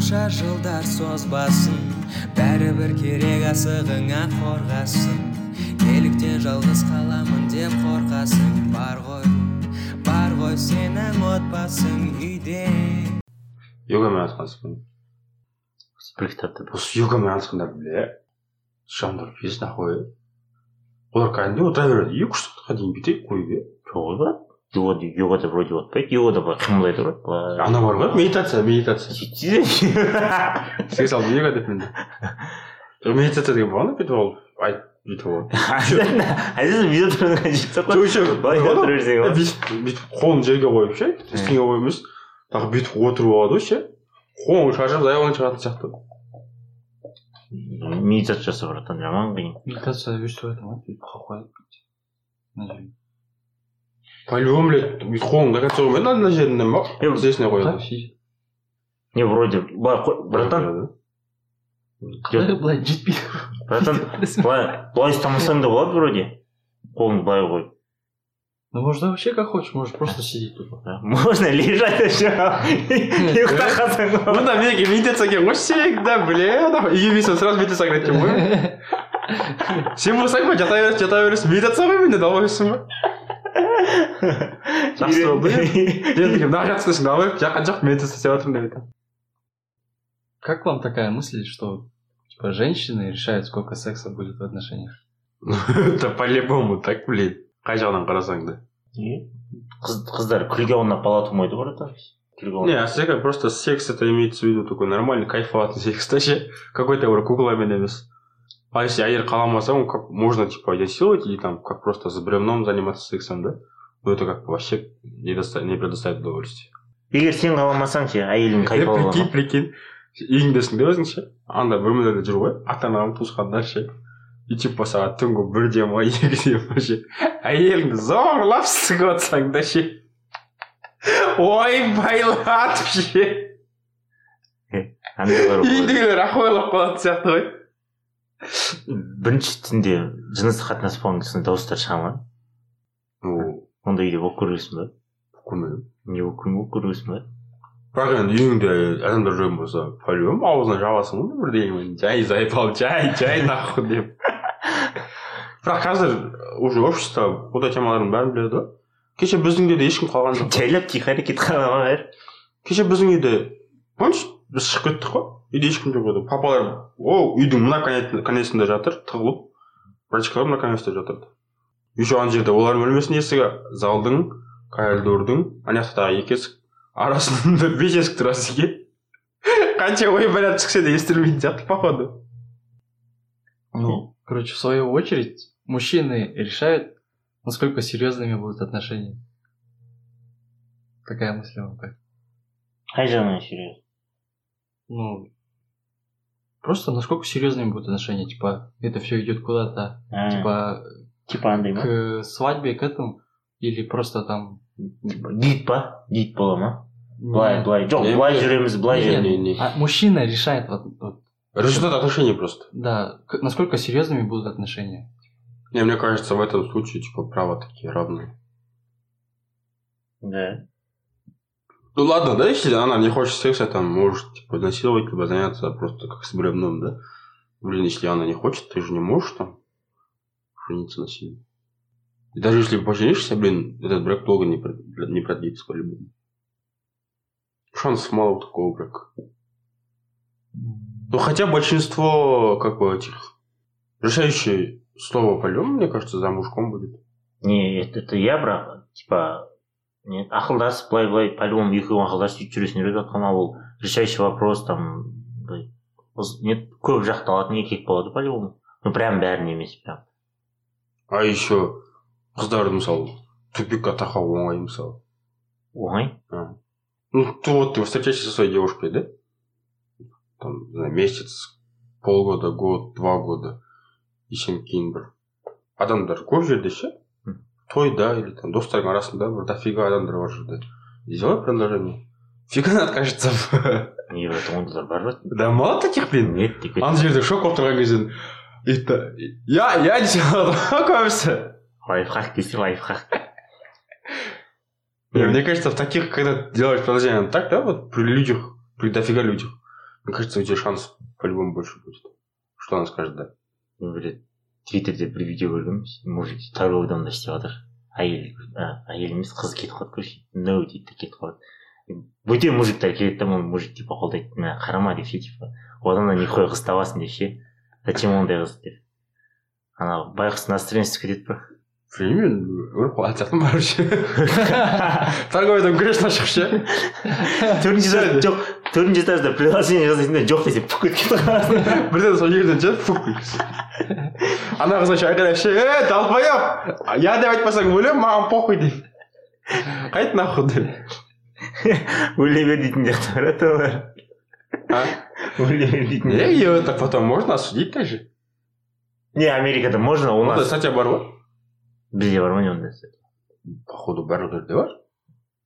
қанша жылдар созбасын бәрібір керек асығыңа қорғасын. Неліктен жалғыз қаламын деп қорқасың бар ғой бар ғой сенің отбасың үйде. Йогамен айналысқансың бір кітапта осы йогамен айналысқандар бля жандырып жібересің нахуй олар кәдімгідей отыра береді. Екі үш сағатқа дейін бүйтеді қойып иә жоқ брат йога йогада вроде отпайды йогада былай қимылдайды былай ана бар ғой медитация медитация. Сөйтсе сізге салып йога деп мен медитация деген болған бүйтіп ол айт бүйтіп қолын жерге қойып ше? Ештеңе қойып емес. Тағы бүйтіп отырып алады ғой ше қолың шаршап аяғың шығатын сияқты. Медитация жасап братан жаман қиын медитация өйстіп айтамын ғой бүйтіп қалып қояды мына жерге по любому блядь бүйтіп қолың до конца қоймайды ана жерінен ба Е, тізесіне қояды так сөйтіп не вроде былай қой братан қалай былай жетпейді братан былай былай ұстамасаң да болады вроде қолыңды былай қойып ну можно вообще как хочешь можешь просто сидеть тупо можно лежать еще ұйықтап қалсаң болады Мында менікі медитация екен ғой всегда бля нахуй үйге келсем сразу медитацияға кеткен ғой сен болсаң ба жата бересің жата бересің медитация ғой менде далбайсың ба жақсы болды мен мына жатсың десең давай жаққан жоқ медитация істеп жатырмын деп айтамын как вам такая мысль что типа женщины решают сколько секса будет в отношениях? Это по любому так блин. Қай жағынан қарасаң да. Қыз- қыздар күлге аунап бала тумайды ғой братан не а сега просто секс это имеется в виду такой нормальный кайфоватый секс да ше какой то бір кукламен емес а если әйел қаламаса он как можно типа изнасиловать или там как просто с бревном заниматься сексом да? Ну это как вообще не, доста- не предоставит удовольствие егер сен қаламасаң ше әйелің кайф прикинь прикинь. Үйіңдесің деп өзің ше анда бөлмелерде жүр ғой ата анаң туысқандар ше и типа сағат түнгі бірде ма екіде ма ше әйеліңді зорлап сығып жатсаң да ше ойбайлатып ше үйдегілер ахуайлап қалатын сияқты ғой бірінші түнде жыныстық қатынас болған кезінде дауыстар шыға ма ондай үйде болып көргенсің ба көрмедім. Не болып болып көргенсің ба бірақ енді үйіңде адамдар жүрген болса по любому аузына жабасың ғой бірдеңемен жай заебал жай жай нахуй деп. Бірақ қазір уже общество ондай темалардың бәрін біледі ғой. Кеше біздің үйде де ешкім қалған жоқ. Жайлап тихо әрекет бәрі? Кеше біздің үйде помнишь біз шығып кеттік қой. Үйде ешкім жоқ еді. Папалар о үйдің мына конец- конецінде жатыр тығылып братишкалар мына конецте жатыр еще ана жерде олардың бөлмесінің есігі. Залдың коридордың ана жақта тағы екі есік арасында бес есік тұрады екен қанша ойбайлап шықса да естілмейтін сияқты походу. Ну короче в свою очередь мужчины решают насколько серьезными будут отношения. Такая мысль вам как қай жағынан серьезно ну просто насколько серьезными будут отношения типа это все идет куда-то А, типа типа ма к свадьбе к этому или просто там Типа, гид па гид бола ма былай былай жоқ Не, былай не. жүреміз былай Не, жүреміз. А мужчина решает вот, вот, результат отношений просто. Да к- насколько серьезными будут отношения? Не мне кажется в этом случае типа права такие равные. Да Ну ладно, да, если она не хочет секса, там, может, типа, насиловать, либо заняться просто как с бревном, да? Блин, если она не хочет, ты же не можешь там жениться насильно. И даже если поженишься, блин, этот брак долго не, не продлится по-любому. Шансов мало у такого брака. Ну, хотя большинство, как бы, этих... Решающее слово по-любому, мне кажется, за мужиком будет. не это я бірақ типа не ақылдасып былай былай по любому екеуің ақылдасып сөйтіп жүресіңдер деп жатқан ал ол решающий вопрос там былай не көп жақталатын еркек болады по любому ну прям бәрін емес прям А еще қыздарды мысалы тупикқа тақау оңай мысалы оңай. Ну, ты вот ты встречаешься со своей девушкой, да? Там, знаю, месяц, полгода, год, два года. И сен кейін бір адамдар көп жерде ше. тойда или там достардың арасында бір дофига адамдар бар жерде сделай предложение фиг она откажется не брат ондайлар бар ма да мало таких блин нет деп ана жерде шок болып тұрған кезде это я я десе алады ғой көбісі лайфхак десе лайфхак Не, мне кажется, в таких, когда делаешь предложение так, да, вот при людях, при дофига людях, Мне кажется, у тебя шанс по-любому больше будет. Что она скажет, да? блядь твиттерде бір видео көргенмін мужик второй домда істеп жатыр әйел әйел емес қыз кетіп қалады короче no дейді де кетіп қалады бөтен мужиктар келеді да оны мужик типа қолдайды. Мә қарама деп ше типа. Одан да нихуя қыз табасың деп ше. Зачем ондай қыз деп? Ана байғұс настроениесі түсіп кетеді бірақ білмеймін өліп қалатын сияқтымын ше. Торговый грешно шығып ше. Төртінші жоқ. төртінші этажда приложение жасайсың да жоқ десе пук етіп кетіп қаласың бірден сол жерден ше фук ана қыз еще айқайлап ше е долбоеб я деп айтпасаң өлемін маған похуй дейді қайт нахуй деп өле бер дейтін сияқты брат олар а өле бер дейтін е и это потом можно осудить даже не америкада можно у ондай нас статья бар ма бізде бар ма не ондай походу барлық жерде бар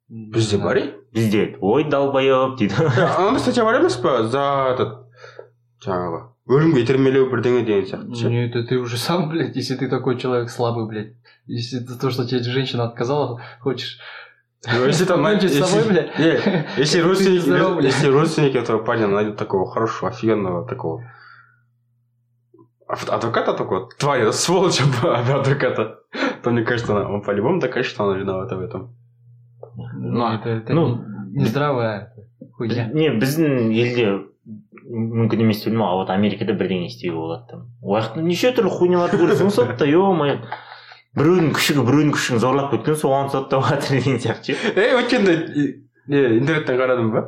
бізде бар ей бізде ой долбоеб дейді андай статья бар емес па за этот жаңағы өлімге итермелеу бірдеңе деген сияқты ше Не, это ты уже сам, блядь, если ты такой человек слабый, блядь. Если это то, что тебе женщина отказала, хочешь Ну, если там покончить с собой, если- блядь. Не, если Будь родственники, здоров, блядь. если родственники этого парня найдут такого хорошего, офигенного такого ав- адвоката такого, тварь, сволочь об- адвоката, то мне кажется, она- он по-любому докажет, что она виновата в этом. Ну, это, это ну, не- нездравая хуйня. не біздің елде мүмкін емес деп білмеймін а вот америкада бірдеңе істеуге болады там уақытта неше түрлі хуйняларды көрсең сотта е мое біреудің күшігі біреудің күшін зорлап кеткен соған соттап жатыр деген сияқты ше Ей, өткенде и- не интернеттен қарадым ба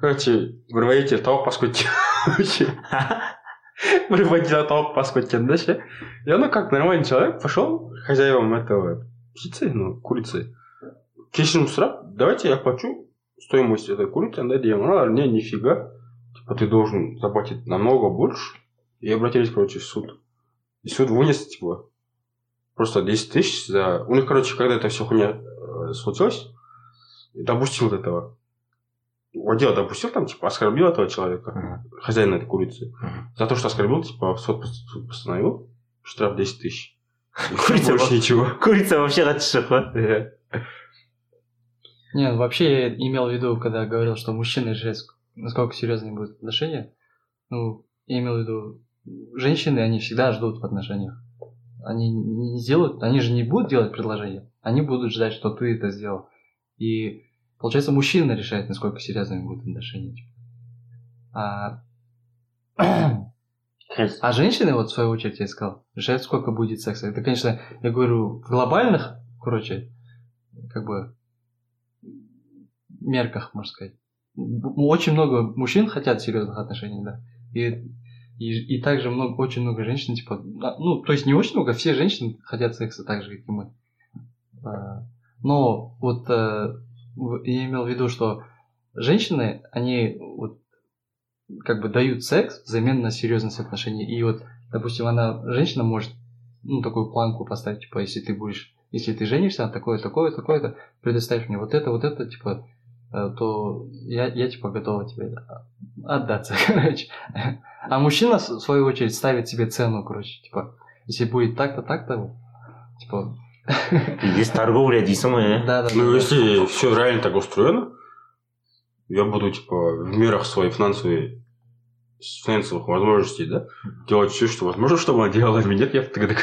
короче бір водитель тауық басып кеткен Вообще. бір водитель тауық басып кеткен да ше и оно как нормальный человек пошел к хозяевам этого птицы ну курицы кешірім сұрап давайте я плачу стоимость этой курицы андай деген олар не нифига. Типа ты должен заплатить намного больше. И обратились короче в суд. И суд вынес типа просто 10 тысяч за у них короче когда это все хуйня э, случилось допустил этого. Водила допустил там типа оскорбил этого человека Мгм. хозяина этой курицы. Мгм. за то что оскорбил типа суд, пос- суд постановил штраф 10 тысяч. Курица больше ничего. курица вообще қатысы Не, вообще я имел в виду, когда говорил, что решают, ск- насколько серьезные будут отношения. Ну, я имел в виду, женщины, они всегда ждут в отношениях. Они не сделают, они же не будут делать предложение, они будут ждать, что ты это сделал. И получается, мужчина решает, насколько серьезными будут отношения. типа. А, а женщины, вот в свою очередь, я сказал, решают, сколько будет секса. Это, конечно, я говорю, в глобальных, короче, как бы мерках, можно сказать. Очень много мужчин хотят серьезных отношений, да. И, и, и также много, очень много женщин, типа, ну, то есть не очень много, все женщины хотят секса так же, как и мы. А, Но вот э, я имел в виду, что женщины, они вот как бы дают секс взамен на серьезность отношений. И вот, допустим, она, женщина может, ну, такую планку поставить, типа, если ты будешь, если ты женишься, такое, такое, такое-то, предоставишь мне вот это, вот это, типа, то я, я типа готова тебе отдаться, короче. А мужчина, в свою очередь, ставит себе цену, короче, типа, если будет так-то, так-то, типа, здесь торговля дейсің ғой иә да, да, ну если все реально так устроено я буду типа в мерах своей финансовой финансовых возможностей, да, делать все, что возможно, чтобы она делала, а нет, я тогда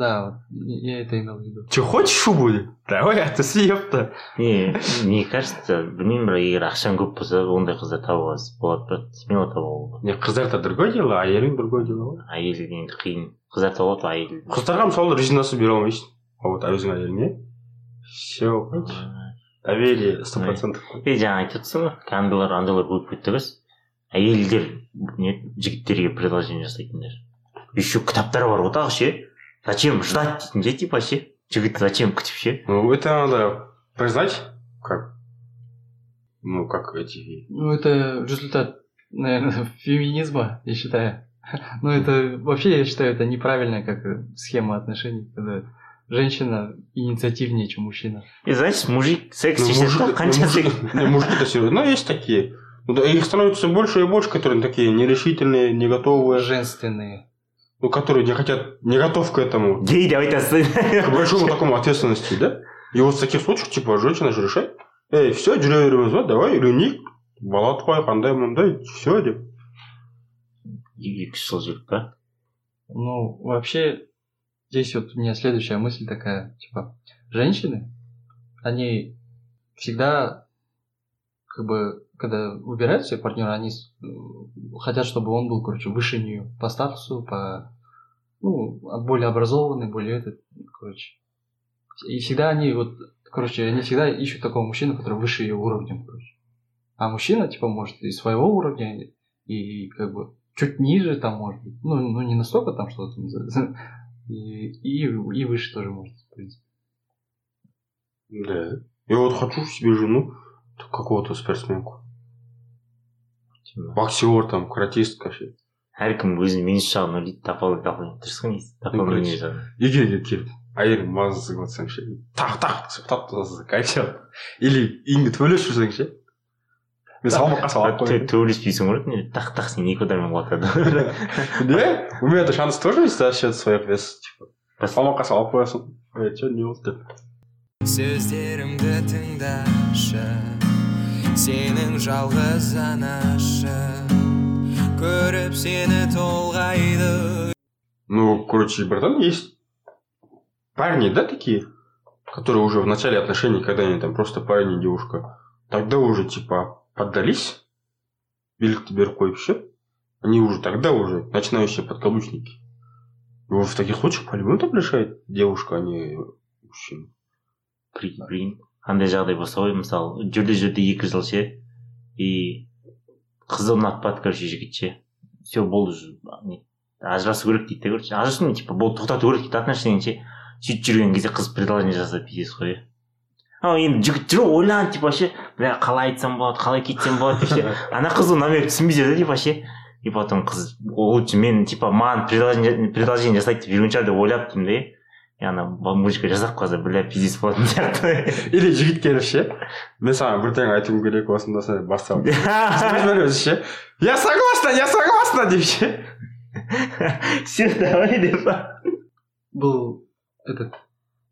Да, вот, я это имел в виду. Че, хочешь шубу? Давай, отсоси, ёпта. не мне кажется білмеймін бірақ егер ақшаң көп болса ондай қыздар табуға болады бірақ смело табуға болады Не, қыздар это другое дело, а әйелің другое дело ғой. әйел енді қиын қыздар табылады ғой әйел Қыздарға мысалы резинасы бере алмайсың. А вот өзің әйеліңе все, доверие сто процентов. е жаңа айтып отырсың ғой андайлар андайлар көп кетті емес әйелдер не жігіттерге предложение жасайтындар еще кітаптар бар ғой тағы ше зачем ждать дейтін ше типа ше жігіт зачем күтіп ше Ну, это надо признать, как, ну, как эти... Ну, это результат, наверное, феминизма, я считаю. Ну, это вообще, я считаю, это неправильная как э, схема отношений, когда женщина инициативнее, чем мужчина. и значит мужик секс Ну, шешеді мужик- да ну, қанша мужик- секс не, мужики-то серьезно. Ну, есть такие. Ну, да, их становится больше и больше, которые такие нерешительные, не готовые, Женственные. ну, которые не хотят, не готов к этому, гей деп айтасың к большому такому ответственности, да? И вот в таких случаях, типа, женщина же решает, эй, все, жүре береміз ба, давай, үйленейік, бала туайық андай мындай все деп екі үш жыл жүріп па Ну, вообще, здесь вот у меня следующая мысль такая, типа, женщины, они всегда, как бы, когда выбирают себе партнера, они э, хотят, чтобы он был, короче, выше нее по статусу, по, ну, а более образованный, более этот, короче. И всегда они вот, короче, они всегда ищут такого мужчину, который выше ее уровнем, короче. А мужчина, типа, может и своего уровня, и как бы чуть ниже там может быть. Ну, ну не настолько там что-то и, и, и выше тоже может, в принципе. да я вот хочу себе жену какого-то спортсменку боксер там каратистка ше әркім өзінің минус жағын ойлайды тапал дұрыс қой короче. жағын егер келіп әйелің мазасы қылып жатсаң ше тақ тақ сыптап тастаса кайф или үйіңде төбелесіп жүрсең ше мен салмаққа салып қояйын төбелеспейсің ғой не тақ тақ сен екі удармен құлатады да у меня то шанс тоже есть за счет своих вес типа. Салмаққа салып қоясың. Е че не болды деп сөздерімді тыңдашы. сенің жалғыз анашы көріп сені толғайды Ну, короче, братан, есть парни, да, такие, которые уже в начале отношений, когда они там просто парень и девушка, тогда уже типа поддались, билік беріп қойып ше, они уже тогда уже начинающие подкаблучники. И вот в таких случаях по-любому так решает девушка, а не мужчина. прикинь прикинь Қандай жағдай болса ғой мысалы жүрді жүрді екі жыл ше и қызы ұнатпады короче жігіт ше все болды ажырасу керек дейді да короче ажырасу не, типа болды тоқтату керек дейді отношениені ше сөйтіп жүрген кезде қыз предложение жасады пиздец қой. Иә а енді жігіт жүр ғой, ойланды типа ше бля қалай айтсам болады қалай кетсем болады деп ше. Ана қыз намек түсінбей жүр да типа ше. И потом қыз лучше мен типа маған предложение предложение жасайды деп жүрген шығар деп ойлап тұрмын да ана мужикқа жасап қалса бля пиздец болатын сияқты Или жігіт келіп ше, мен саған бірдеңе айтуым керек осында сен бастап. Өзімен өзі ше, я согласна, я согласна деп ше. все давай деп Был этот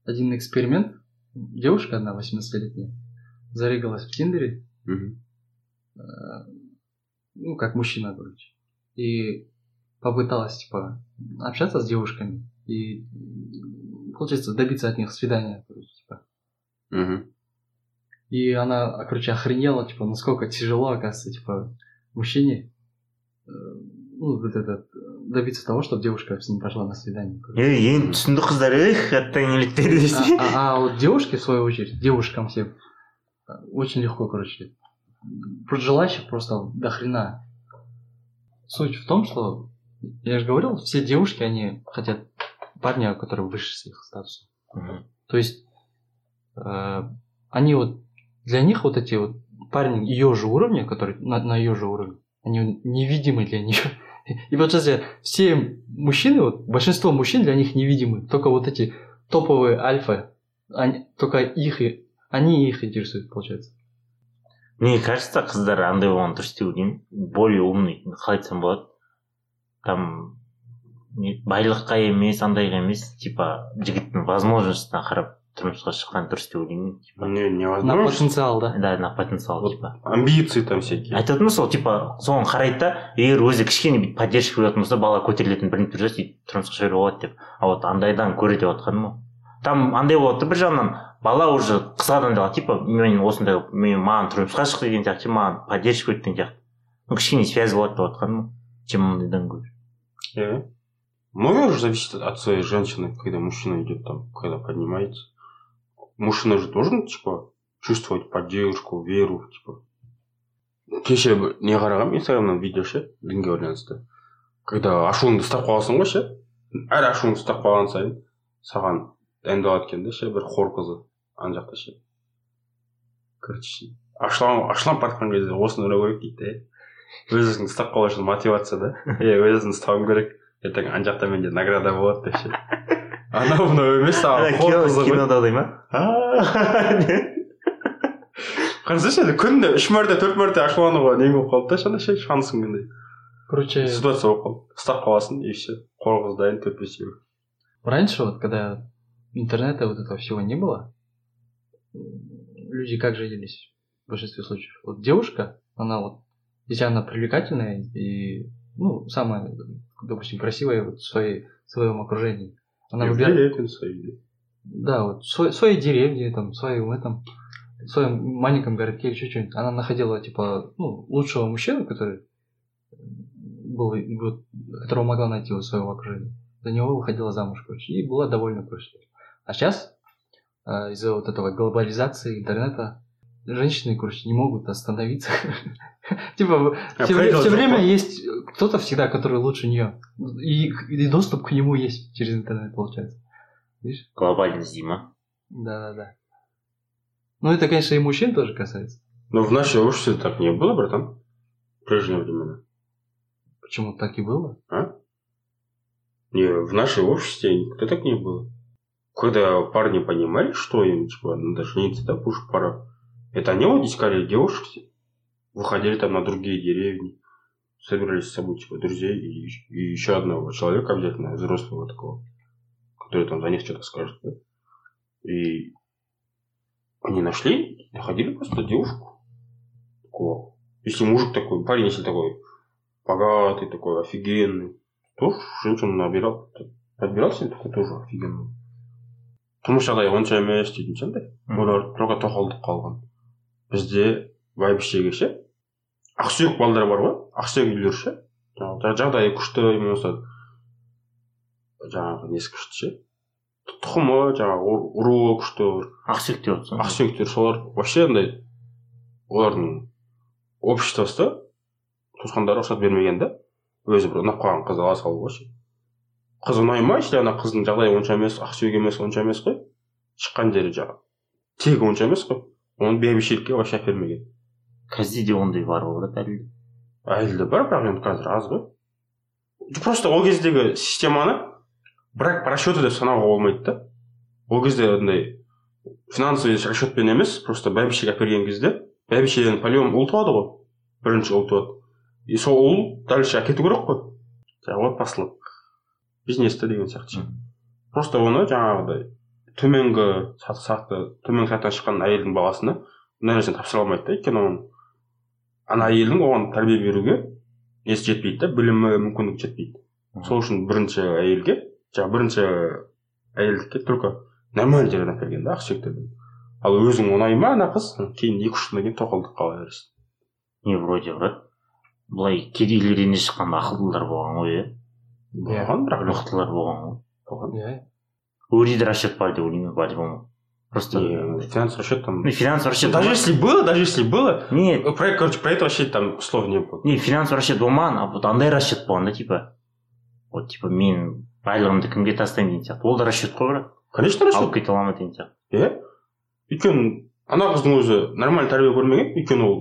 один эксперимент. Девушка одна, 18-летняя, зарегалась в Тиндере, Мгм. э, ну, как мужчина, короче. И попыталась, типа, общаться с девушками и, м, получается, добиться от них свидания, короче, типа. Мгм. И она, короче, охренела, типа, насколько тяжело, оказывается, типа, мужчине э, ну, вот этот, э, добиться того, чтобы девушка с ним пошла на свидание. короче. е енді түсінді қыздар эх оттан неліктеді десе А, а- а вот девушки, в свою очередь, девушкам всем, э, очень легко, короче. Просто Желающих просто до хрена. Суть в том, что, я же говорил, все девушки, они хотят парня, который выше с их статуса. То есть, э, они вот, для них вот эти вот парни ее же уровня, которые на, на ее же уровне, они невидимы для нее. И вот сейчас все мужчины, вот, большинство мужчин для них невидимы. Только вот эти топовые альфа, они, только их, и- они их интересуют, получается. мне кажется қыздар андай болған дұрыс деп ойлаймын более умный қалай айтсам болады там байлыққа емес андайға емес типа жігіттің возможностьына қарап тұрмысқа шыққан дұрыс деп ойлаймын типа. Не, На потенциал, да? да на потенциал Вот типа. амбиции там всякие. айтып отырмын сол типа соған қарайды да егер өзі кішкене бүйтіп поддержка беретін болса бала көтерілетін бірін түрі сөйтіп тұрмысқа шығаруға болады деп. А вот андайдан көре деп жатқаным ғой там андай болады да бір жағынан бала уже қызғанады да типа мен осындай мен маған тұрмысқа шық деген сияқты маған поддержка еткен сияқты. Ну кішкене связь болады деп жатқаным ғой чем ондайдан гөрі Э. Же зависит от своей женщины, когда мужчина идет там, когда поднимается. Мужчина же должен, типа, чувствовать поддержку, веру, типа. кеше не қарағанмын инстаграмнан видео ше дінге байланысты. Когда ашуыңды ұстап қаласың ғой ше әр ашуыңды ұстап қалған сайын саған дайындалады екен да ше бір хор қызы ана жақта ше. Короче ашулан ашуланып бара жатқан кезде осыны ойлау керек дейді да өз өзіңді ұстап қалу үшін мотивация да. Е өз өзіңді ұстауым керек. Ертең ана жақта менде награда болады деп ше анау мынау емес саған кинодағыдай ма қарасаңшы енді күніне үш мәрте төрт мәрте ашулануға не болып қалды да ше шансың андай Короче, ситуация болып қалды ұстап қаласың и все хор қыз дайын төрт бес евро раньше вот, когда интернета вот этого всего не было, люди как женились в большинстве случаев? Вот девушка, она вот, если она привлекательная и, ну, самая, допустим, красивая вот в своей, в своем окружении, она И в выбирает, деревне свои. да, вот в своей, своей деревне, там, в своем этом, в своем маленьком городке, еще что-нибудь. Она находила, типа, ну, лучшего мужчину, который был, вот, которого могла найти в своем окружении. За него выходила замуж, короче, и была довольна, короче. А сейчас, а, из-за вот этого глобализации интернета, женщины, короче, не могут остановиться. Типа, А все время есть кто-то всегда, который лучше нее. И доступ к нему есть через интернет, получается. Видишь? Глобальность Дима. Да-да-да. Ну, это, конечно, и мужчин тоже касается. Но в нашей обществе так не было, братан. В прежние времена. Почему так и было? Не, в нашей обществе никогда так не было. Когда парни понимали, что им, типа, надо жениться, да, что пора. Это они вот искали девушек, выходили там на другие деревни, собирались с собой, типа, друзей и, и еще одного человека обязательно, взрослого такого, который там за них что-то скажет, да. И они нашли, находили просто девушку. Такого. Если мужик такой, парень, если такой богатый, такой офигенный, то женщину набирал. Подбирал себе такой тоже офигенный. тұрмыс жағдайы онша емес дейтін ше андай олар только тоқалдық қалған бізде бәйбішеге ше. Ақсүйек балдар бар ғой. Ақсүйек үйлер ше. Жаңағы жағдайы күшті болмаса жаңағы несі күшті ше? Тұқымы жаңағы руы күшті ақсүйек деп отырсың? Ақсүйектер солар вообще андай олардың обществосы туысқандары рұқсат бермеген да өзі бір ұнап қалған қызды ала салуға ше қыз ұнаймай если ана қыздың жағдайы онша емес ақсүйек емес онша емес қой. Шыққан жері жаңағы тегі онша емес қой. Оны бәйбішелікке вообще әпермеген қазір де ондай бар ғой әлі де. әлі де бар бірақ енді қазір аз ғой просто ол кездегі системаны брак по расчету деп санауға болмайды да ол кезде андай финансовый расчетпен емес просто бәйбішеге әперген кезде бәйбішеден по-любому ұл туады ғой бірінші ұл туады и сол ұл дальше әкету керек қой жаңағы отбасылық бизнесті деген сияқты ше просто оны жаңағыдай төменгі саты саты төменгі сатыдан шыққан әйелдің баласына мына нәрсені тапсыра алмайды да өйткені оның ана әйелдің оған тәрбие беруге несі жетпейді да білімі мүмкіндігі жетпейді. Сол үшін бірінші әйелге жаңағы бірінші әйелдікке только нормальный жерден әперген да ақсүйектерден ал өзің ұнай ма ана қыз? Кейін екі үш жылдан кейін тоқалдыққа ала бересің. Не вроде брат. Былай кедейлерден де шыққан ақылдылар болған ғой иә. Болған бірақ мықтылар болған ғой. Болған иә. өреде расчет бар деп ойлаймын по-любому просто И финансовый расчет там ну финансовый расчет даже если было даже если было не про короче про это вообще там слов не было не финансовый расчет болмаған а вот андай расчет болған да типа вот типа мен байлығымды кімге тастаймын деген сияқты ол да расчет қой брат конечно алып расчет кете аламын деген сияқты иә өйткені ана қыздың өзі нормальный тәрбие көрмеген өйткені ол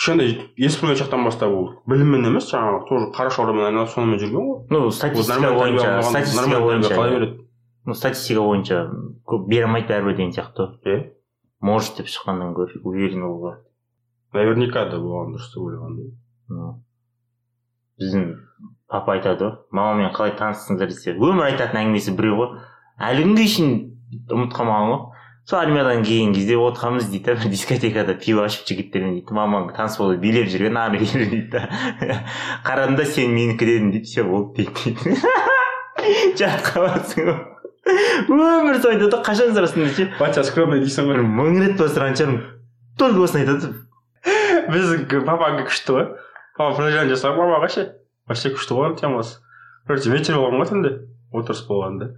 кішкентай ес білген шақтан бастап ол біліммен емес жаңағы тоже қара шаруамен айналысып сонымен жүрген ғой ну ол статистика нормальный тәрбие бойынша алмаған статистика нормальный тәрбие қалай бойынша береді ну статистика бойынша көп бере алмайды бәрібір деген сияқты иә. Может деп шыққаннан гөрі уверен болуға наверняка да болған дұрыс деп ойлағанда Ну, біздің папа айтады ғой мамамен қалай таныстыңдар десе. Өмір айтатын әңгімесі біреу ғой. Әлі күнге шейін ұмытып қалмаған ғой. Сол армиядан келген кезде отырғанбыз дейді да бір дискотекада пиво ішіп жігіттермен дейді. Мамаң таныс болып билеп жүрген ары бері дейді да. Қарадым да сен менікі дедің дейді все болды дейді жатып қаласың ғой. Өмір бойы айтады ғой қашан сұрасың десе батя скромный дейсің бір мың рет па сұраған шығармын только осыны айтады біздің папаға күшті ғой. Папа плажан жасап мамаға ше вообще? Күшті ғой темасы короче вечер болған ғой түнде отырыс болған да.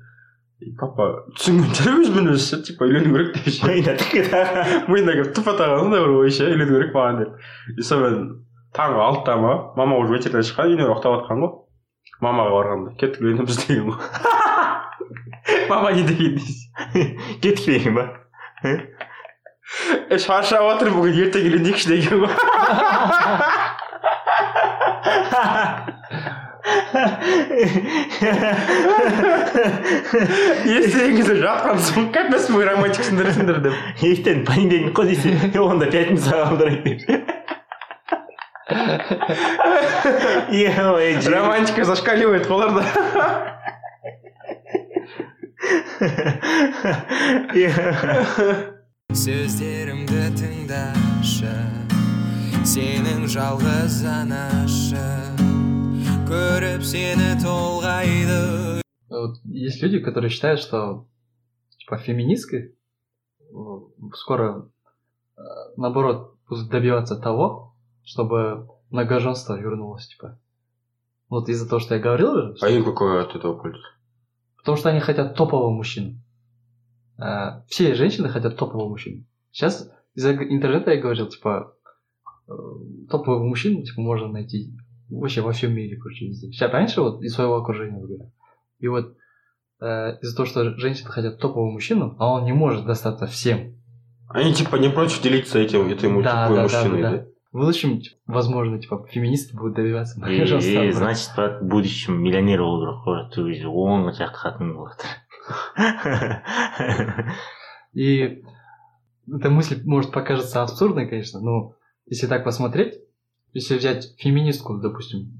И папа түсінген шығар өзімен өзі ше типа үйлену керек деп ше. Миына келіп тупо тағаны да бір ой ше үйлену керек маған деп. И сонымен таңғы алтыда ма мама уже вечерден шыққан үйіне ұйықтап жатқан ғой. Мамаға барғанда. Кеттік үйленеміз деген ғой. Мама не дегендейсіз кетіп ба э? э, шаршап жатыр бүгін ертең үйленейікші деген ғой естігенкезде жатқан соң капец мой романтиксіңдер сендер деп ертең понедельник қой десе онда пятница қалдырайық деп романтика зашкаливает ғой оларда сөздерімді тыңдашы сенің жалғыз анашың көріп сені толғайды Вот есть люди, которые считают, что типа феминисткой э, скоро э, наоборот будут добиваться того, чтобы многоженство вернулось, типа. Вот из-за того, что я говорил же, А им какой от этого польза? потому что они хотят топового мужчину. Э, Все женщины хотят топового мужчину. Сейчас из-за г- интернета я говорил, типа, э, топового мужчину, типа, можно найти вообще во всем мире, короче, везде. Сейчас раньше вот из своего окружения выбираю. И вот э, из-за того, что женщины хотят топового мужчину, а он не может достаться всем. Они типа не против делиться этим, этой Да, такой да, да, мужчиной, да, да? В будущем, возможно, типа, феминисты будут добиваться И, и, значит брат в будущем миллионер болу керек той кезде он шақты қатын болады И эта мысль может покажется абсурдной, конечно, но если так посмотреть, если взять феминистку, допустим,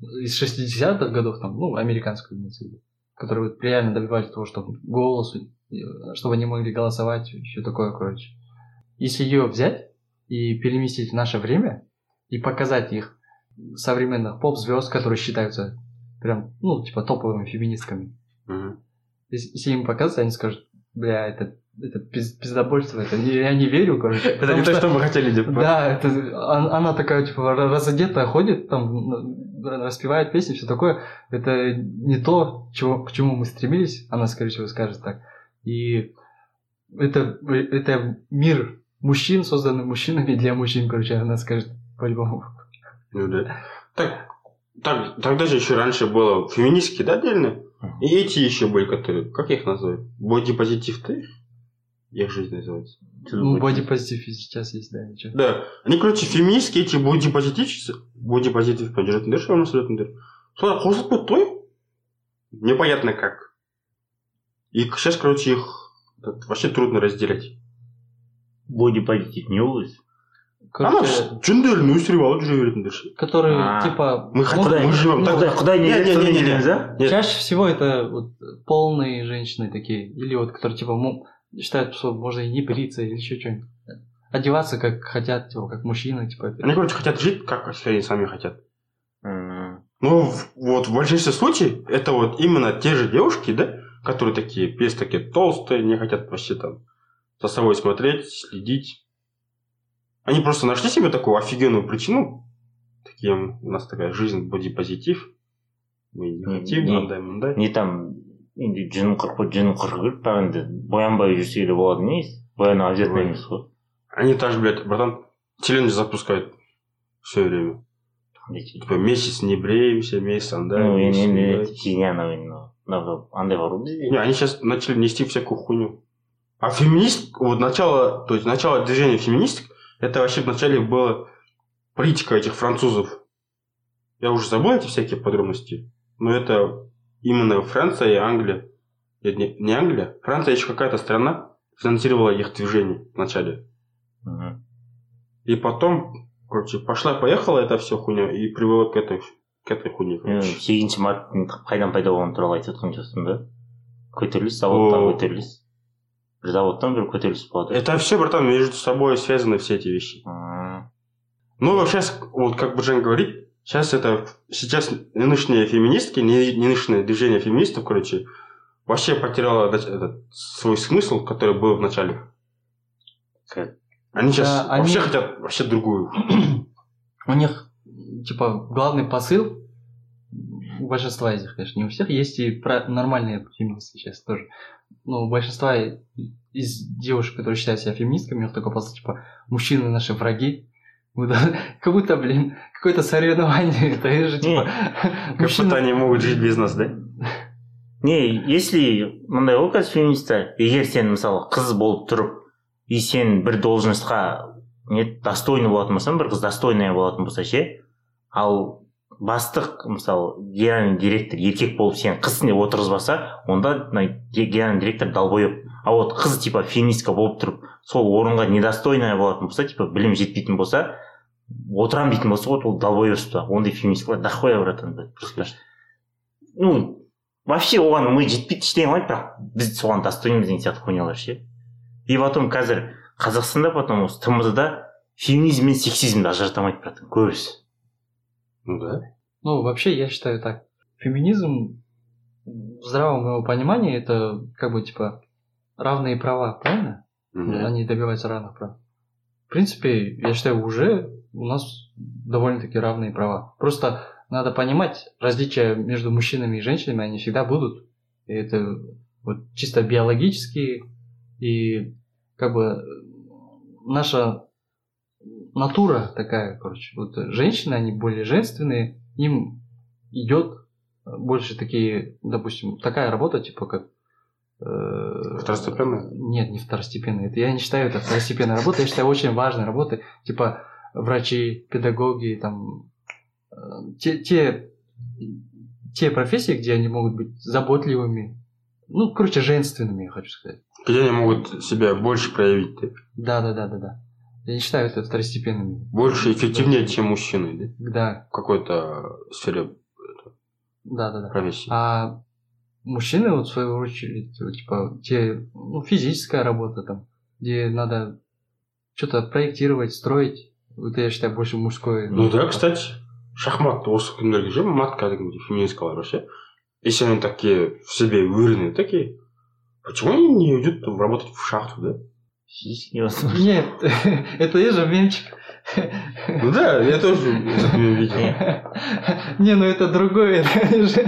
из 60-х годов, там, ну, американскую, имеется в виду, которые вот реально добивались того, чтобы голос, э, чтобы они могли голосовать, все такое, короче. Если ее взять и переместить в наше время и показать их современных поп-звезд, которые считаются прям, ну, типа топовыми феминистками, Мгм. если, если им показать, они скажут, бля, это, это пиз- пиздобольство, это не- я не верю, короче. Это не то, что- мы хотели делать. Да, это, она такая, типа, ра- разодетая ходит, там, распевает песни, все такое. Это не то, чего, к чему мы стремились, она, скорее всего, скажет так. И это, это мир мужчин, созданный мужчинами для мужчин, короче, она скажет по-любому. Ну да. Так, так, тогда же еще раньше было феминистки, да, отдельно? И эти еще были, которые, как их называют? Бодипозитив ты? Их жизнь называется. Ну, бодипозитив сейчас есть, да, ничего. Да. Они, короче, феминистки, эти бодипозитивщицы, бодипозитив поддерживают шамын сүретіндер. Солар қосылып кетті ғой. Непонятно как. И сейчас, короче, их вообще трудно разделять бодипозитив не ол өзі Ана Короче, жүндерін өсіріп алып жүре беретіндер ше. которые, А. типа... Мы ну, хотим- мы живем ну, так. құдай құдай не Не, не, деп не, не, не. демейміз а Нет. Чаще всего это вот полные женщины такие, или вот которые типа мо- считают, что можно и не бриться, или еще что-нибудь. Одеваться как хотят, типа, как мужчины, типа. это- Они, короче, хотят жить, как они сами хотят. М, Ну, в- вот в большинстве случаев это вот именно те же девушки, да, которые такие, пес такие толстые, не хотят вообще там за собой смотреть, следить. Они просто нашли себе такую офигенную причину. Такие, у нас такая жизнь, бодипозитив. Мы не Не- хотим, не- мындай, мындай. не там енді жүнін қырқып жүнін қырқу керек бірақ енді боянбай жүрсе де болады не бояну обязательно Ой. емес қой Они даже, блядь, братан, челлендж запускают все время. Қандай тиді? Типа, месяц не бреемся, месяц андай, ну месяц енді мындай. енді фигня анау енді мынау андай бар ғой бізде Не, они сейчас начали нести всякую хуйню. А феминист, вот начало, то есть начало движения феминисток, это вообще вначале было политика этих французов. Я уже забыл эти всякие подробности, но это именно Франция и Англия. Нет, Не, не Англия, Франция еще какая-то страна финансировала их движение вначале. Мгм. И потом, короче, пошла-поехала эта все хуйня и привела к этой, к этой хуйне. мен короче. сегізінші марттың қайдан пайда болғаны туралы айтып жатқан жоқсың да көтеріліс заводтан О. көтеріліс бір заводтан бір көтеріліс болады Это все, братан, между собой связаны все эти вещи. М, Ну, сейчас, вот как бы Жен говорит, сейчас это, сейчас нынешние феминистки, не- нынешнее движение феминистов, короче, вообще потеряло нач- этот, свой смысл, который был в начале. Как? Они сейчас Да, они- вообще хотят вообще другую. У них, типа, главный посыл у большинства из них, конечно, не у всех, есть и про- нормальные феминистки сейчас тоже. Но у большинства из девушек, которые считают себя феминистками, у них такой посыл, типа, мужчины наши враги. Мы должны- Как будто, блин, какое-то соревнование. Это же, типа, Как мужчина- будто они могут жить без нас, да? не если мындай ғой қазір феминистер егер сен мысалы қыз болып тұрып и сен бір должностьқа не достойный болатын болсаң бір қыз достойная болатын болса ше ал бастық мысалы генеральный директор еркек болып сен қызсың деп отырғызбаса онда мына ге- генеральный директор долбоеб а вот қыз типа феминистка болып тұрып сол орынға недостойная болатын болса типа білім жетпейтін болса отырамын дейтін болса вот ол долбоебство ондай феминисткалар дохуя братан просто. Ну вообще оған ми жетпейді ештеңе қылмайды бірақ біз соған достойнымыз деген сияқты хуйнялар ше и потом қазір қазақстанда потом осы тмд да феминизм мен сексизмді ажырата алмайды братан көбісі. Ну да. Ну, вообще, я считаю так. Феминизм в здравом его понимании это как бы типа равные права, правильно? Мгм. Они добиваются равных прав. В принципе, я считаю, уже у нас довольно-таки равные права. Просто надо понимать, различия между мужчинами и женщинами, они всегда будут. И это вот чисто биологические и как бы наша натура такая, короче. Вот женщины, они более женственные, им идет больше такие, допустим, такая работа, типа как... э, Второстепенная? Нет, не второстепенная. Это я не считаю это второстепенной работой, я считаю очень важной работой. Типа врачи, педагоги, там э, те, те, те профессии, где они могут быть заботливыми, ну, короче, женственными, я хочу сказать. Где они могут себя больше проявить? Да, да, да, да, да. Я не считаю это второстепенными. Больше эффективнее, чем мужчины, да? Да, В какой-то сфере да, да, да. профессии. А мужчины, вот, в свою очередь, типа, те, ну, физическая работа там, где надо что-то проектировать, строить, вот я считаю, больше мужское. Ну да, кстати, шахмат осы күндерге ше мат кәдімгідей феминисткалар ше если они такие в себе уверенные такие почему они не идут работать в шахту да физически невозможно Нет, это я же мемчик. ну да я тоже этот мем видел Не, ну это другое. это же-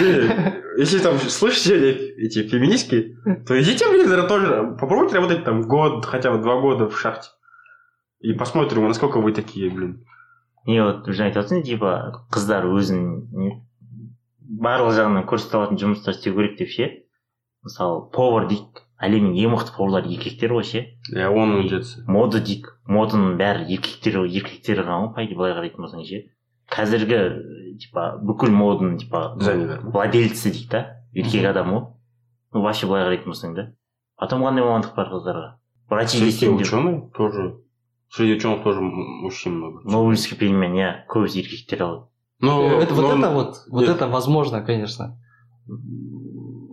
Не, если там слышите эти феминистки то идите блин наверное, тоже попробуйте работать там год хотя бы два года в шахте и посмотрим насколько вы такие блин не вот жаңа айтып жатрсың типа қыздар өзін не барлық жағынан көрсете алатын жұмыстар істеу керек деп ше мысалы повар дейік әлемнің ең мықты поварлары еркектер ғой ше? Иә оның жетісі мода дейік моданың бәрі еркектер еркектер ғана ғой по идее былай қарайтын болсаң ше? Қазіргі типа бүкіл моданың типа владельцы дейді да еркек адам ғой. Ну вообще былай қарайтын болсаң да. Потом қандай мамандық бар қыздарға? Врачи среди ученых тоже. Среди ученых тоже мужчин много нобелевский премияны иә көбісі еркектер алады. Но Это вот это вот, вот это возможно, конечно.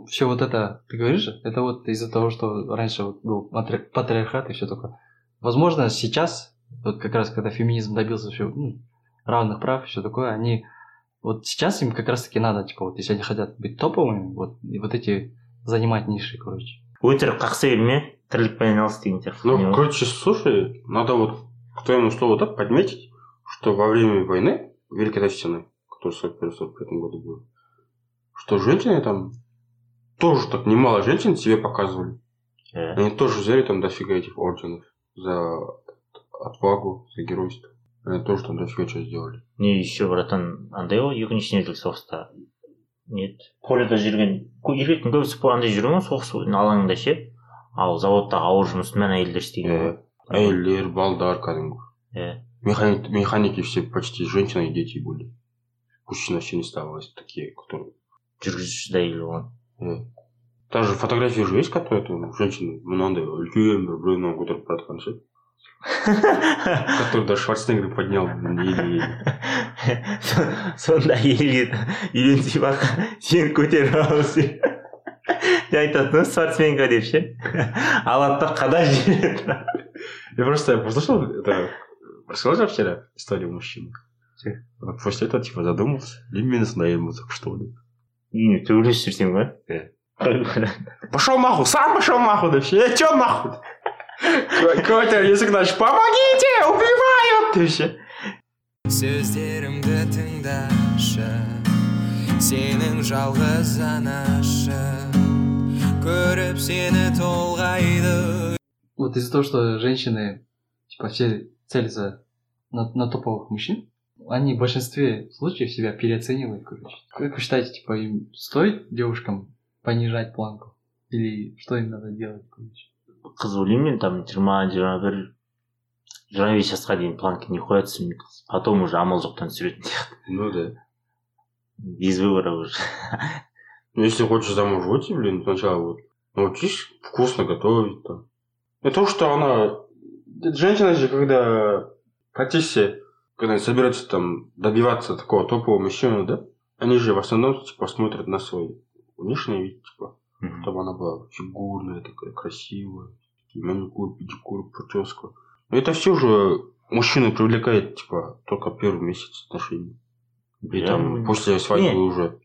Все вот это, ты говоришь, же, это вот из-за того, что раньше вот был матри- патриархат и все такое. Возможно, сейчас, вот как раз когда феминизм добился все равных прав и все такое, они вот сейчас им как раз таки надо, типа, вот если они хотят быть топовыми, вот, и вот эти занимать ниши, короче. өтірік қақса берме тірлікпен айналыс деген сияқты Ну, не ғой? короче, слушай, надо вот к твоему слову так подметить, что во время войны Великой Отечественной, которая 41-45 году была, что женщины там тоже так немало женщин себе показывали. Иә. Они тоже взяли там дофига этих орденов за отвагу, за геройство. Они тоже там дофига что сделали. не еще братан андай ғой екінші дүниежүзілік соғыста не еді поледа жүрген еркектің көбісі андай жүрген ғой соғыс алаңында ше ал заводтағы ауыр жұмысты бәрін әйелдер істеген Э, Әйелдер, балдар, кәдімгі. иә Механик, механики все почти женщины и дети были. Мужчин вообще не оставалось такие, которые жүргізуші де әйел болған Э. Даже фотографии же есть, которые там женщины мынандай үлкен бір біреуін көтеріп бара жатқан ше который даже шварценеггер поднял сонда әйелге үйленсе бақ сені көтеріп алыңыз деп айтатын ғой спортсменка деп ше? Алады да қадап жібереді. Я просто я послушал это рассказал же вчера историю мужчины. После этого типа задумался именно с наебнулся что ли? Үйіне төбелесіп жүрсең ба? Иә. пошел нахуй сам пошел нахуй да все э, чё нахуй? Какой-то язык наш помогите! Убивают! Ты все сөздерімді тыңдашы сенің жалғыз анашы. Көріп сені толғайды. Вот из-за того, что женщины, типа, все целятся на, на топовых мужчин, они в большинстве случаев себя переоценивают, короче. Как вы считаете, типа, им стоит девушкам понижать планку? Или что им надо делать, короче? қыз ойлаймын мен там жиырма жиырма бір жиырма бес жасқа дейін планка не қоя түсірмейді қыз потом уже амал жоқтан түсіретін сияқты ну да без выбора уже Ну, если хочешь замуж выйти, блин, сначала вот научись вкусно готовить там. И то, что она... Женщина же, когда в процессе, когда они собираются там добиваться такого топового мужчины, да, они же в основном, типа, смотрят на свой внешний вид, типа, Мгм. чтобы она была фигурная, такая красивая, маникюр, педикюр, прическа. Это все уже мужчину привлекает, типа, только первый месяц отношений. И Я там не- после свадьбы Не. уже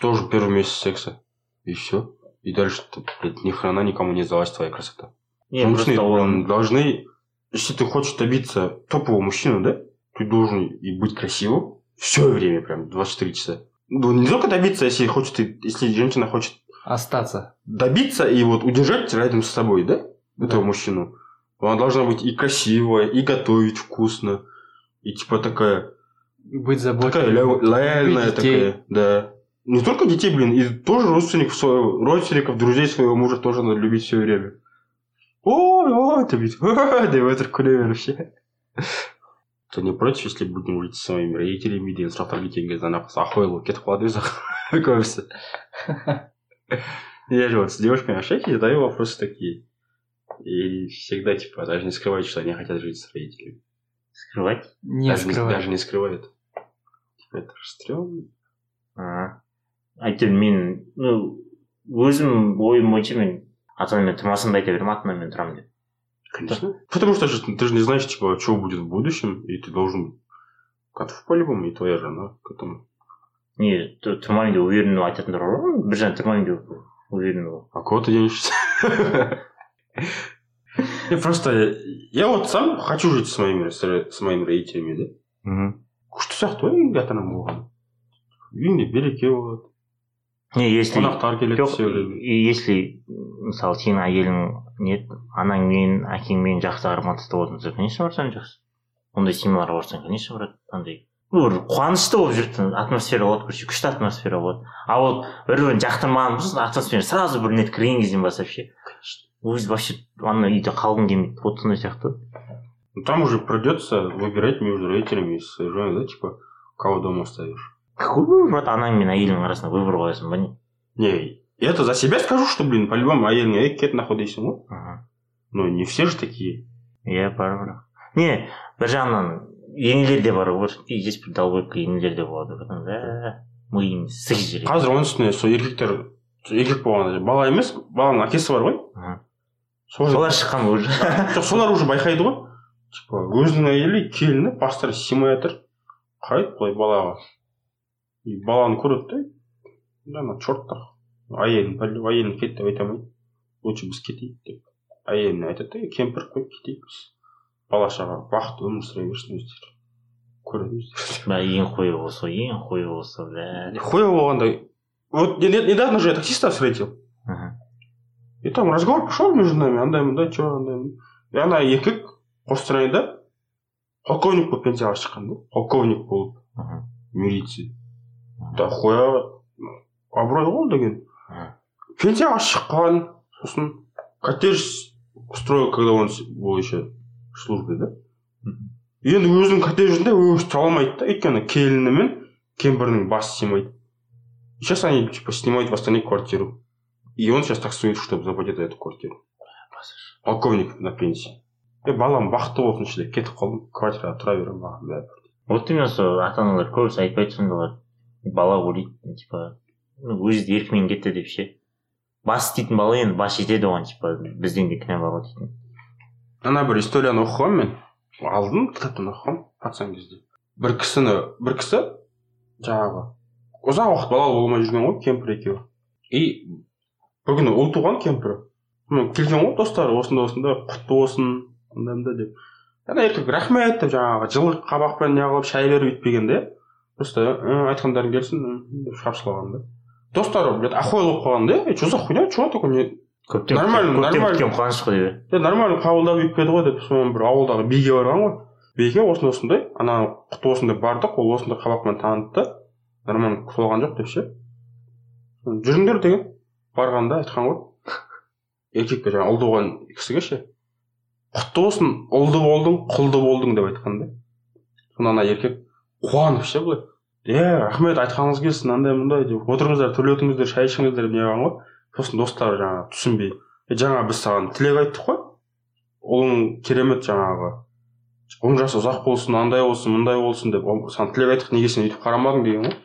тоже первый месяц секса. И все. И дальше, ты, блядь, ни хрена никому не сдалась твоя красота. Не, ол- блин, должны, если ты хочешь добиться топового мужчины, да, ты должен и быть красивым все время, прям 24 часа. Ну, не только добиться, если хочет, если женщина хочет Остаться. добиться и вот удержать рядом с собой, да, этого Да. мужчину. Она должна быть и красивая, и готовить вкусно, и типа такая, Быть такая заботливой. ля- лояльная такая, да. Не только детей, блин, и тоже родственников, своего, родственников, друзей своего мужа тоже надо любить все время. Ой, ой, ты ведь, да в это вообще Ты не против, если будем жить со своими родителями деген сұрақтар кеткен кезде ана қыз охуел болып кетіп қалады өзі көбісі я же вот с девушками общаюсь и задаю вопросы такие и всегда типа даже не скрывают что они хотят жить с родителями скрывать Не даже, скрывай. даже не скрывают типа это же стрёмно А. әйтеуір мен ну өзім ойым бойынша мен ата анамен тұрмасам да айта беремін ата анамен тұрамын деп конечно потому что же, ты же не знаешь типа что будет в будущем и ты должен готов по-любому и твоя жена к этому не т- тұрмаймын деп уверенно айтатындар бар ғой бір жағынан тұрмаймын деп уверенно бол а куда ты денешься Я просто я вот сам хочу жить с моими с, с моими родителями да күшті сияқты ғой үйінде ата анам болған үйіңде береке болады не если қонақтар келеді жоқ если мысалы сенің әйелің не анаңмен әкеңмен жақсы арматасты болатын болса конечно барсаң жақсы. Ондай семьяларға барсаң конечно барады. Андай ну бір қуанышты болып жүретін атмосфера болады короче күшті атмосфера болады. А вот бір бірін жақтырмаған болсын атмосфера сразу бір нет кірген кезден бастап ше өзі вообще ана үйде қалғың келмейді вот сондай сияқты. Там уже придется выбирать между родителями и женой, да, типа, кого дома оставишь. Какой выбор брат анаң мен әйелің арасында выбор қоясың ба не Не, я-то за себя скажу, что, блин, по-любому әйелің ей кет нахуй дейсің ғой Мгм. но не все же такие. Иә бар бірақ не бір жағынан енелер де бар ғой есть бір долбоебка енелер де болады да. Сік жібереді қазір оның үстіне сол еркектер еркек болғанда бала емес баланың әкесі бар ғой солар шыққан уже. Жоқ солар уже байқайды ғой типа өзінің әйелі келіні бастары симай жатыр қарайды былай балаға и баланы көреді да ана черттар әйелін әйелін кет деп айта алмайды лучше біз кетейік деп әйеліне айтады да кемпір қой кетейік біз бала шаға бақытты өмір сүре берсін өздері көреді өздері бә ең қою осы ғой ең қою осы бә хуево болғанда вот не- не- недавно же я таксиста встретил. И там разговор пошел между нами, андай мындай че андай мындай. и ана еркек қостанайда полковник болып пенсияға шыққан да полковник болып милиция да хуя. Абырой ғой деген Мгм. пенсияға шыққан сосын коттедж устроил когда он был еще в службе да енді өзінің коттеджінде өзі тұра алмайды да. Өйткені келіні мен кемпірінің басы симайды сейчас они типа снимают в Астане квартиру. И он сейчас таксует чтобы заплатить за эту квартиру. Полковник на пенсии. Е балам бақытты болсыншы деп кетіп қалдым. Квартирада тұра беремін маған бәрібір вот именно сол ата аналар көбісі айтпайды сондайлар бала ойлайды типа өзі еркімен кетті деп ше. Бас істейтін бала енді бас жетеді оған типа бізден де кінә бар ғой дейтін. Ана бір историяны оқығанмын мен. Алдым кітаптан оқығанмын пацан кезде. Бір кісіні бір кісі жаңағы ұзақ уақыт балалы болмай жүрген ғой кемпір екеуі. И бір күні ұл туған кемпірі. Келген ғой достары осындай осындай құтты болсын андай мындай деп. Ана еркек рахмет деп жаңағы жылы қабақпен неғылып шай беріп өйтпеген де просто «Э, айтқандарың келсін м», деп шығарып салған да. Достары блядь охуел болып қалған да. Че за хуйня? Че такое не көптен Нормально, көптен күткен қуаныш қой е. Нормально қабылдап өйтпеді ғой деп соны бір ауылдағы биге барған ғой. Биге осындай осындай. Ана құтты болсын деп бардық ол осындай қабақпен танытты. Нормально құтылған жоқ деп ше. Жүріңдер деген. Барғанда айтқан ғой. Еркекке жаңағы ұлды болған кісіге ше. Құтты болсын ұлды болдың құлды болдың деп айтқан да. Сонда ана еркек қуанып ше былай е рахмет айтқаныңыз келсін андай мындай деп. Отырыңыздар төлетіңіздер шай ішіңіздер деп неғылған ғой. Сосын достары жаңағы түсінбей. «Е, жаңа біз саған тілек айттық қой. Ұлың керемет жаңағы. Он жасы ұзақ болсын андай болсын мындай болсын деп. «Ол- саған тілек айттық неге сен өйтіп қарамадың? деген ғой.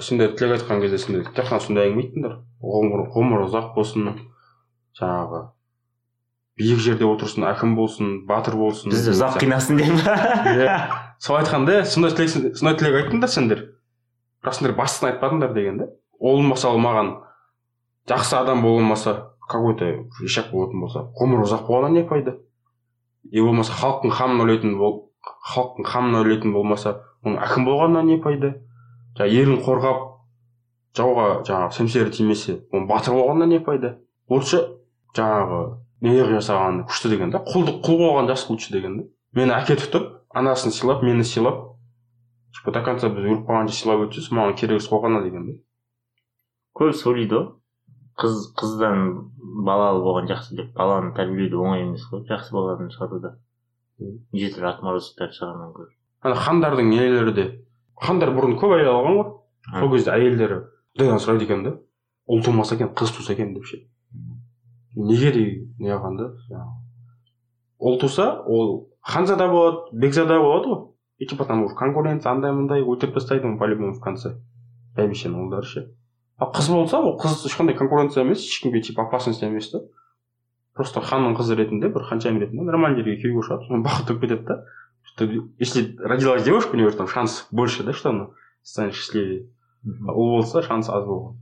Сендер тілек айтқан кезде сендер тек қана сондай әңгіме айттыңдар. Ғұмыр ұзақ болсын жаңағы. Биік жерде отырсын әкім болсын батыр болсын бізді ұзақ қинасын деп Иә. сол айтқанда сондай тілек сондай тілек айттыңдар сендер. Бірақ сендер бастысын айтпадыңдар деген да. Ол мысалы маған жақсы адам болмаса какой то ишак болатын болса ғұмыр ұзақ болғаннан не пайда? И болмаса халықтың қамын ойлайтын бол халықтың қамын ойлайтын болмаса оның әкім болғаннан не пайда? Жаңағы елін қорғап жауға жаңағы семсері тимесе оның батыр болғаннан не пайда? Лучше жаңағы неғып жасаған күшті деген да құлдық құл болған жас лучше деген да мені әке тұтып анасын сыйлап мені сыйлап типа до конца біз өліп қалғанша сыйлап өтсе маған керек сол ғана деген да көбісі ойлайды ғой. Қыз қыздан балалы болған жақсы деп баланы тәрбиелеу оңай емес қой жақсы баладан шығаруда неше түрлі отморозоктар шығарынан гөрі ана хандардың нелері де хандар бұрын көп әйел алған ғой. Сол кезде әйелдері құдайдан сұрайды екен да? Ұл тумаса екен қыз туса екен деп ше. Неге деген не қылған да жаңағы. Ұл туса ол ханзада болады бекзада болады ғой. И типа там уже конкуренция андай мындай өлтіріп тастайды оны по любому в конце. Бәйбішенің ұлдары ше. Ал қыз болса ол қыз ешқандай конкуренция емес ешкімге типа опасность емес та. Просто ханның қызы ретінде бір ханшайым ретінде нормальный жерге күйеуге шығады сосын бақыт болып кетеді да. Что если родилась девушка у нее там шанс больше да что она станет счастливее. Ұл болса шанс аз болған.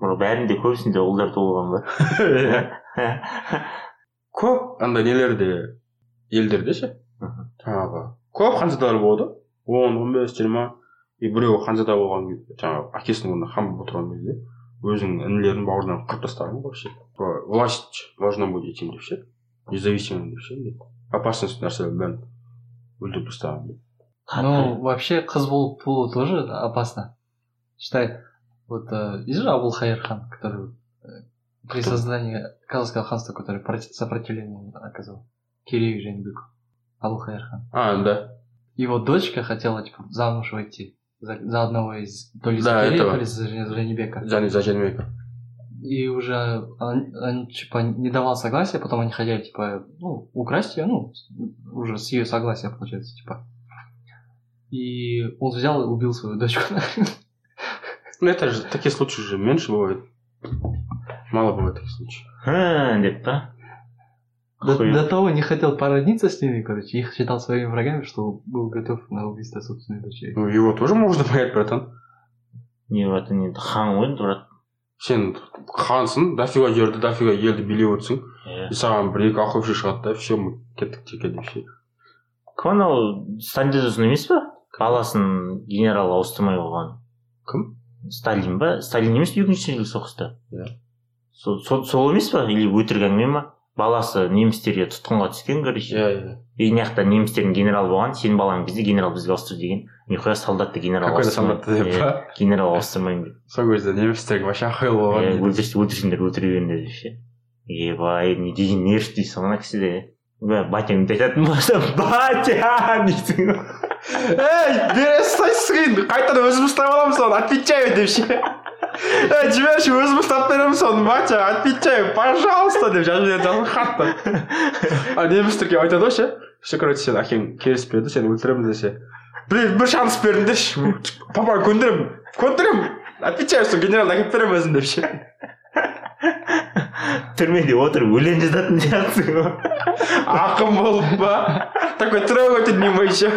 Мына бәрінде көбісінде ұлдар туылған ба көп андай нелерде елдерде ше жаңағы көп ханзадалар болады он он бес жиырма и біреуі ханзада болған кезде жаңағы әкесінің орнына хан болып отырған кезде өзінің інілерін бауырынан қырып тастаған ғой вообще власть должна быть этим деп ше независимым деп ше опасность нәрселердің бәрін өлтіріп тастаған Ну, вообще, қыз болып туу тоже опасно. Считай, вот э, видишь Абул Хайр хан, который э, при создании Казахского ханства, который проти- сопротивление оказал Кирею Женбеку. Абул Хайр хан. а да Его дочка хотела, типа, замуж выйти за, за одного из... То ли за Да, этого. то ли за Жен- Женебека. және за женбека И уже он, он, типа, не давал согласия, потом они хотели, типа, ну, украсть ее, ну, уже с ее согласия, получается, типа. И он взял и убил свою дочку. ну это же такие случаи же меньше бывает мало бывает таких случаев Ха, деп па До, Охуенно. до того не хотел породниться с ними, короче, их считал своими врагами, что был готов на убийство собственной дочери. ну его тоже можно понять братан не это не хан ғой енді брат сен хансың дофига жерді дофига елді билеп отырсың иә и саған бір екі охотший шығады да все мы кеттік теке деп ше кім анау сталин дедосың емес па баласын генерал ауыстырмай қойған кім Сталин ба? Сталин емес пе екінші дүниежүзілік соғыста Иә. сол сол- емес па? Или өтірік әңгіме ма? Баласы немістерге тұтқынға түскен короче. Иә иә. И мына жақта немістердің генералы болған сенің балаң бізде генерал бізге ауыстыр деген. Нихуя солдатты генерал какой то ауыстырмайды. солдат деп па? Генерал ауыстырмаймын деп. Сол кезде немістерге вообще Иә, болған өлтірс- өлтірсеңдер өлтіре беріңдер деп ше ебай не деген нерв дейсің ана кісіде Батяңды айтатын болса батя дейсің ей бере салсайсың енді қайтадан өзіміз ұстап аламыз соны отвечаю деп ше ей жіберші өзіміз ұстап береміз соны батя отвечаю пожалуйста деп жазып жіберді хатты а немістерге айтады ғой ше все короче сен әкең келісіп берді сені өлтіреміз десе бір бір шанс беріңдерші папа көндіремін көндіремін отвечаю сол генералды әкеліп беремін өзім деп ше түрмеде отырып өлең жазатын сияқтысың ғой ақын болып па такой трогательный еще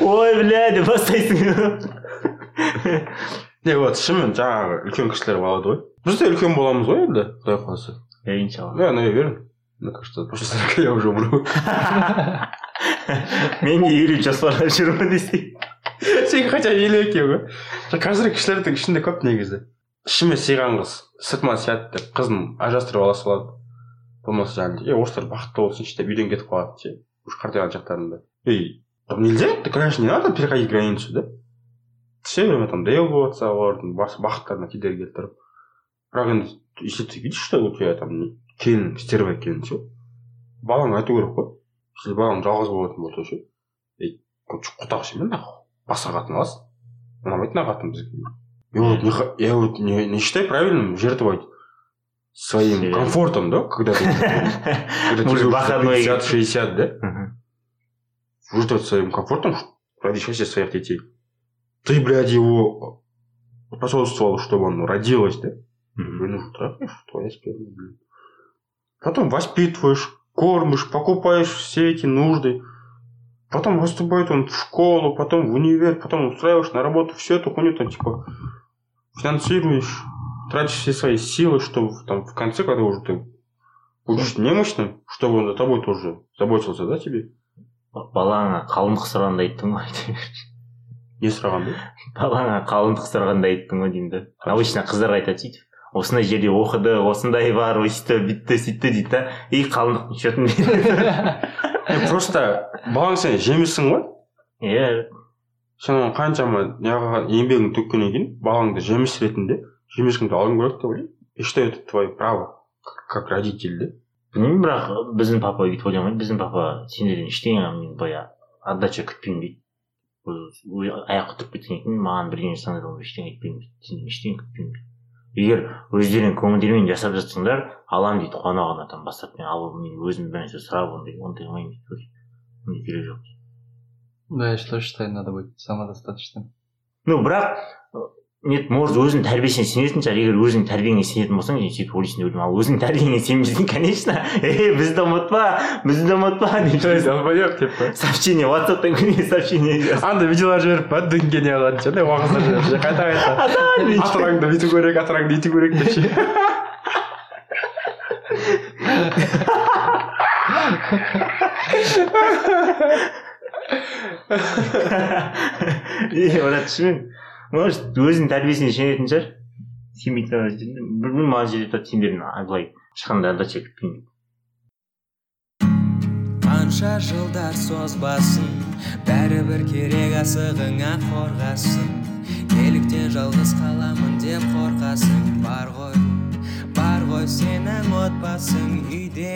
ой бля деп бастайсың не вот шынымен жаңағы үлкен кісілер болады ғой біз де үлкен боламыз ғой енді құдай қаласа иә иншалла я наверное мне кажется после сорока я уже умру. Мен де елу жоспарлап жүрмін десең сен хотя елу екен ғой қазіргі кісілердің ішінде көп негізі ішіме сыйған қыз сыртыма сияды деп қызын ажырастырып ала салады. Болмаса жаңағыдай е орыстар бақытты болсыншы деп үйден кетіп қалады ше уже қартайған шақтарында там нельзя? Ты конечно не надо переходить границу да? Все время там дейл болып жатса олардың бақыттарына кедергі келтіріп бірақ енді если ты видишь что у тебя там келін стерва екенін ше балаңа айту керек қой если балаң жалғыз болатын болса ше ей құтақ жеме нахуй? Басқа қатын аласың ұнамайды мына қатын бізге я вот я вот не, не считаю правильным жертвовать своим Серьезно? комфортом, да, когда ты когда тебе Уже уже выходной. 50-60, да, жертвовать своим комфортом ради счастья своих детей. Ты, блядь, его способствовал, чтобы он родилось, да? Ну, трахаешь, твоя сперма, блин. потом воспитываешь, кормишь, покупаешь все эти нужды, потом поступает он в школу, потом в универ, потом устраиваешь на работу, всю эту хуйню там типа финансируешь, тратишь все свои силы, чтобы там в конце, когда уже ты будешь немощным, чтобы он за тобой тоже заботился, да, тебе? балаңа қалыңдық сұрағанда айттың ғой Не сұрағанда? балаңа қалыңдық сұрағанда айттың ғой деймін да. Обычно қыздар айтады сөйтіп осындай жерде оқыды осындай бар өйтті бүйтті сөйтті дейді да. И қалыңдықтың счетын просто балаң сен жемірсің ғой иә сен қаншама неғылған еңбегін төккеннен кейін балаңды жеміс ретінде жемісіңді алуың керек деп ойлаймын я считаю это твое право как- родитель да білмеймін бірақ біздің папа өйтіп ойламайды біздің папа сендерден ештеңе мен былай отдача күтпеймін дейді Өз- өз- аяқ тұрып кеткеннен кейін маған бірдеңе жасаңдар ол ештеңе айтпаймын дейді сенден ештеңе күтпеймін дейді егер өздерің көңілдерімен жасап жатсаңдар аламын дейді қонағына бастап мен ал мен өзім бір нәрсе сұрап ондай ондай қылмаймын дейді ондай керек жоқ. Да, я тоже считаю, надо быть самодостаточным. ну бірақ нет может өзіңнің тәрбиесіне сенетін шығар. Егер өзіңнің тәрбиеңе сенетін болсаң сен сөйтіп ойлайсың ойлаймын ал өзіңнің тәрбиеңе сенбесең конечно. Ей бізді ұмытпа бізді ұмытпа деп сообщение ватсаптан күнде сообщение андай видеолар жіберіп па? Дінге не қылатын ше андай уағыздар жіберіп ше қайта қайта. Атыраңды бүйту керек атыраңды өйту керек деп ше. Е брат шынымен может өзінің тәрбиесіне сенетін шығар жерінде білмеймін маған жерде айтады сендерден былай ешқандай отдача күтпеймін қанша жылдар созбасын бәрібір керек асығыңа қорғасын. Неліктен жалғыз қаламын деп қорқасың бар ғой бар ғой сенің отбасың үйде.